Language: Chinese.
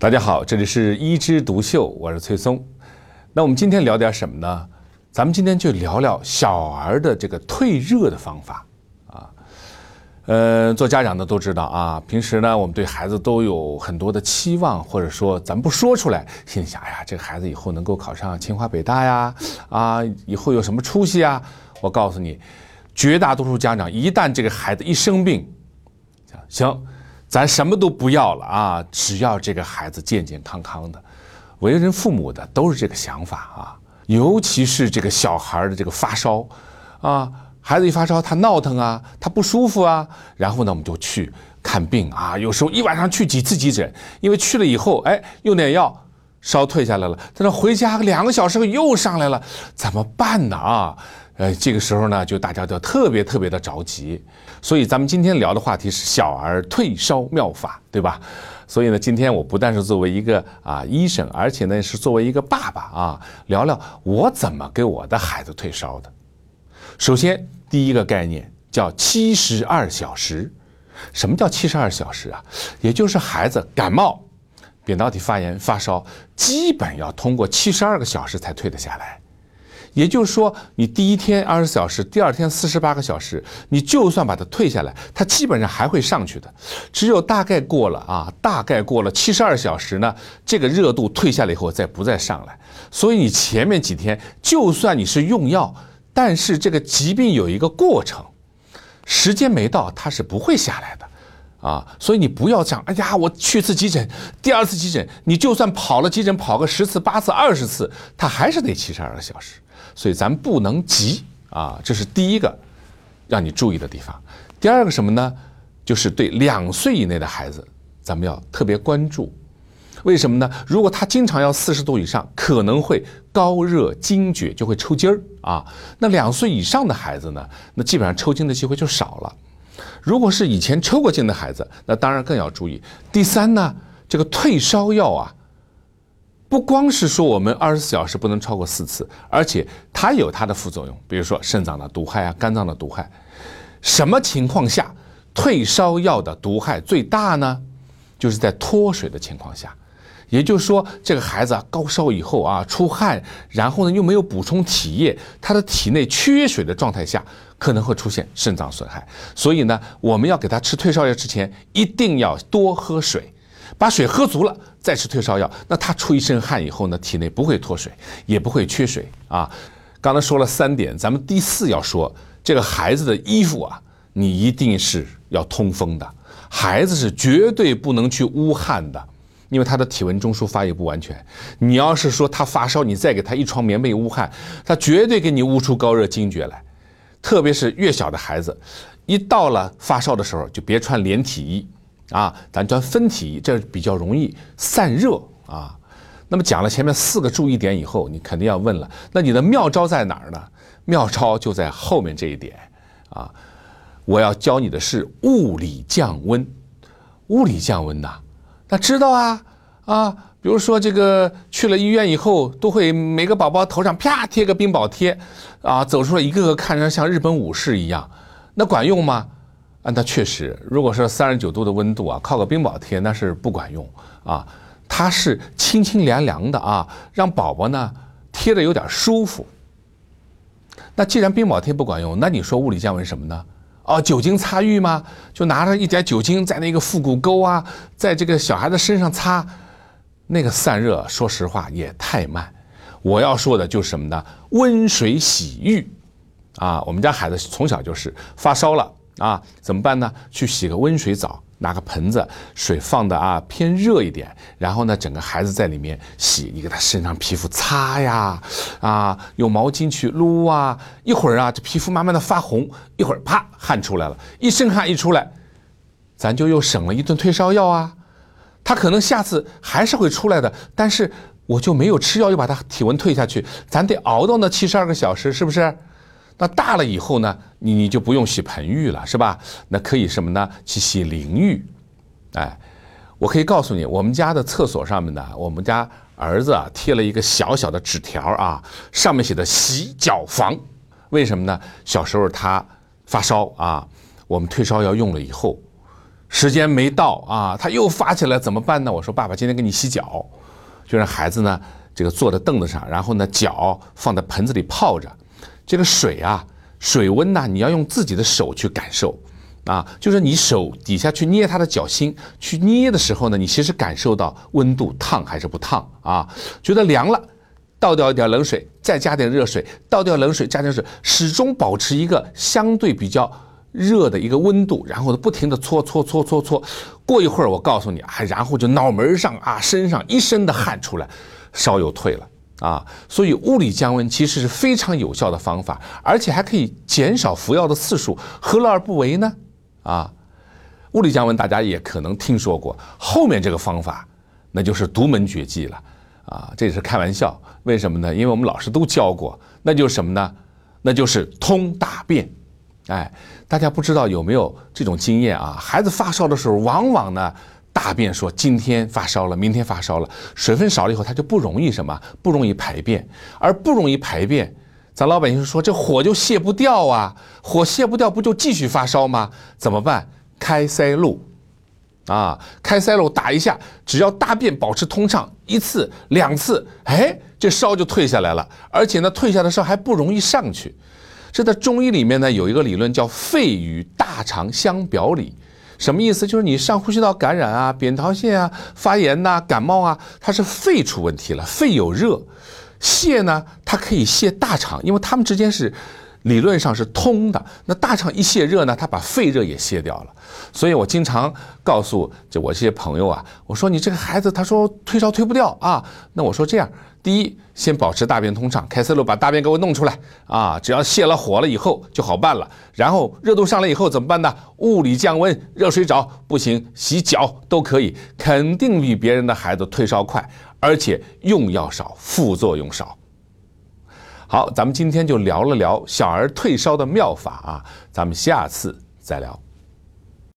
大家好，这里是一枝独秀，我是崔松。那我们今天聊点什么呢？咱们今天就聊聊小儿的这个退热的方法啊。呃，做家长的都知道啊，平时呢，我们对孩子都有很多的期望，或者说咱不说出来，心里想，哎呀，这个孩子以后能够考上清华北大呀，啊，以后有什么出息啊？我告诉你，绝大多数家长一旦这个孩子一生病，行。咱什么都不要了啊！只要这个孩子健健康康的，为人父母的都是这个想法啊。尤其是这个小孩的这个发烧，啊，孩子一发烧他闹腾啊，他不舒服啊，然后呢我们就去看病啊。有时候一晚上去几次急诊，因为去了以后，哎，用点药，烧退下来了，但是回家两个小时又上来了，怎么办呢啊？呃，这个时候呢，就大家都特别特别的着急，所以咱们今天聊的话题是小儿退烧妙法，对吧？所以呢，今天我不但是作为一个啊医生，而且呢是作为一个爸爸啊，聊聊我怎么给我的孩子退烧的。首先，第一个概念叫七十二小时。什么叫七十二小时啊？也就是孩子感冒、扁桃体发炎、发烧，基本要通过七十二个小时才退得下来。也就是说，你第一天二十四小时，第二天四十八个小时，你就算把它退下来，它基本上还会上去的。只有大概过了啊，大概过了七十二小时呢，这个热度退下来以后再不再上来。所以你前面几天就算你是用药，但是这个疾病有一个过程，时间没到它是不会下来的啊。所以你不要讲，哎呀，我去次急诊，第二次急诊，你就算跑了急诊跑个十次八次二十次，他还是得七十二个小时。所以咱不能急啊，这是第一个让你注意的地方。第二个什么呢？就是对两岁以内的孩子，咱们要特别关注。为什么呢？如果他经常要四十度以上，可能会高热惊厥，就会抽筋儿啊。那两岁以上的孩子呢，那基本上抽筋的机会就少了。如果是以前抽过筋的孩子，那当然更要注意。第三呢，这个退烧药啊。不光是说我们二十四小时不能超过四次，而且它有它的副作用，比如说肾脏的毒害啊、肝脏的毒害。什么情况下退烧药的毒害最大呢？就是在脱水的情况下，也就是说这个孩子啊高烧以后啊出汗，然后呢又没有补充体液，他的体内缺水的状态下可能会出现肾脏损害。所以呢，我们要给他吃退烧药之前，一定要多喝水。把水喝足了，再吃退烧药，那他出一身汗以后呢，体内不会脱水，也不会缺水啊。刚才说了三点，咱们第四要说，这个孩子的衣服啊，你一定是要通风的。孩子是绝对不能去捂汗的，因为他的体温中枢发育不完全。你要是说他发烧，你再给他一床棉被捂汗，他绝对给你捂出高热惊厥来。特别是越小的孩子，一到了发烧的时候，就别穿连体衣。啊，咱穿分体衣这比较容易散热啊。那么讲了前面四个注意点以后，你肯定要问了，那你的妙招在哪儿呢？妙招就在后面这一点啊。我要教你的是物理降温。物理降温呐，那知道啊啊。比如说这个去了医院以后，都会每个宝宝头上啪贴个冰宝贴，啊，走出来一个个看着像日本武士一样，那管用吗？啊，那确实，如果说三十九度的温度啊，靠个冰宝贴那是不管用啊。它是清清凉凉的啊，让宝宝呢贴的有点舒服。那既然冰宝贴不管用，那你说物理降温什么呢？哦，酒精擦浴吗？就拿着一点酒精在那个腹股沟啊，在这个小孩子身上擦，那个散热，说实话也太慢。我要说的就是什么呢？温水洗浴啊，我们家孩子从小就是发烧了。啊，怎么办呢？去洗个温水澡，拿个盆子，水放的啊偏热一点，然后呢，整个孩子在里面洗，你给他身上皮肤擦呀，啊，用毛巾去撸啊，一会儿啊，这皮肤慢慢的发红，一会儿啪汗出来了，一身汗一出来，咱就又省了一顿退烧药啊。他可能下次还是会出来的，但是我就没有吃药，又把他体温退下去，咱得熬到那七十二个小时，是不是？那大了以后呢，你你就不用洗盆浴了，是吧？那可以什么呢？去洗淋浴，哎，我可以告诉你，我们家的厕所上面呢，我们家儿子啊贴了一个小小的纸条啊，上面写的“洗脚房”，为什么呢？小时候他发烧啊，我们退烧药用了以后，时间没到啊，他又发起来怎么办呢？我说爸爸今天给你洗脚，就让孩子呢这个坐在凳子上，然后呢脚放在盆子里泡着，这个水啊水温呢你要用自己的手去感受。啊，就是你手底下去捏他的脚心，去捏的时候呢，你其实感受到温度烫还是不烫啊？觉得凉了，倒掉一点冷水，再加点热水，倒掉冷水，加点水，始终保持一个相对比较热的一个温度，然后呢，不停的搓搓搓搓搓。过一会儿，我告诉你啊，然后就脑门上啊，身上一身的汗出来，烧又退了啊。所以物理降温其实是非常有效的方法，而且还可以减少服药的次数，何乐而不为呢？啊，物理降温大家也可能听说过，后面这个方法那就是独门绝技了啊！这也是开玩笑，为什么呢？因为我们老师都教过，那就是什么呢？那就是通大便。哎，大家不知道有没有这种经验啊？孩子发烧的时候，往往呢大便说今天发烧了，明天发烧了，水分少了以后，它就不容易什么？不容易排便，而不容易排便。咱老百姓说这火就泄不掉啊，火泄不掉不就继续发烧吗？怎么办？开塞露，啊，开塞露打一下，只要大便保持通畅，一次两次，哎，这烧就退下来了，而且呢，退下的烧还不容易上去。这在中医里面呢，有一个理论叫肺与大肠相表里，什么意思？就是你上呼吸道感染啊、扁桃腺啊、发炎呐、感冒啊，它是肺出问题了，肺有热。泻呢，它可以泻大肠，因为它们之间是理论上是通的。那大肠一泻热呢，它把肺热也泻掉了。所以我经常告诉就我这些朋友啊，我说你这个孩子，他说退烧退不掉啊。那我说这样，第一，先保持大便通畅，开塞露把大便给我弄出来啊，只要泄了火了以后就好办了。然后热度上来以后怎么办呢？物理降温，热水澡不行，洗脚都可以，肯定比别人的孩子退烧快。而且用药少，副作用少。好，咱们今天就聊了聊小儿退烧的妙法啊，咱们下次再聊。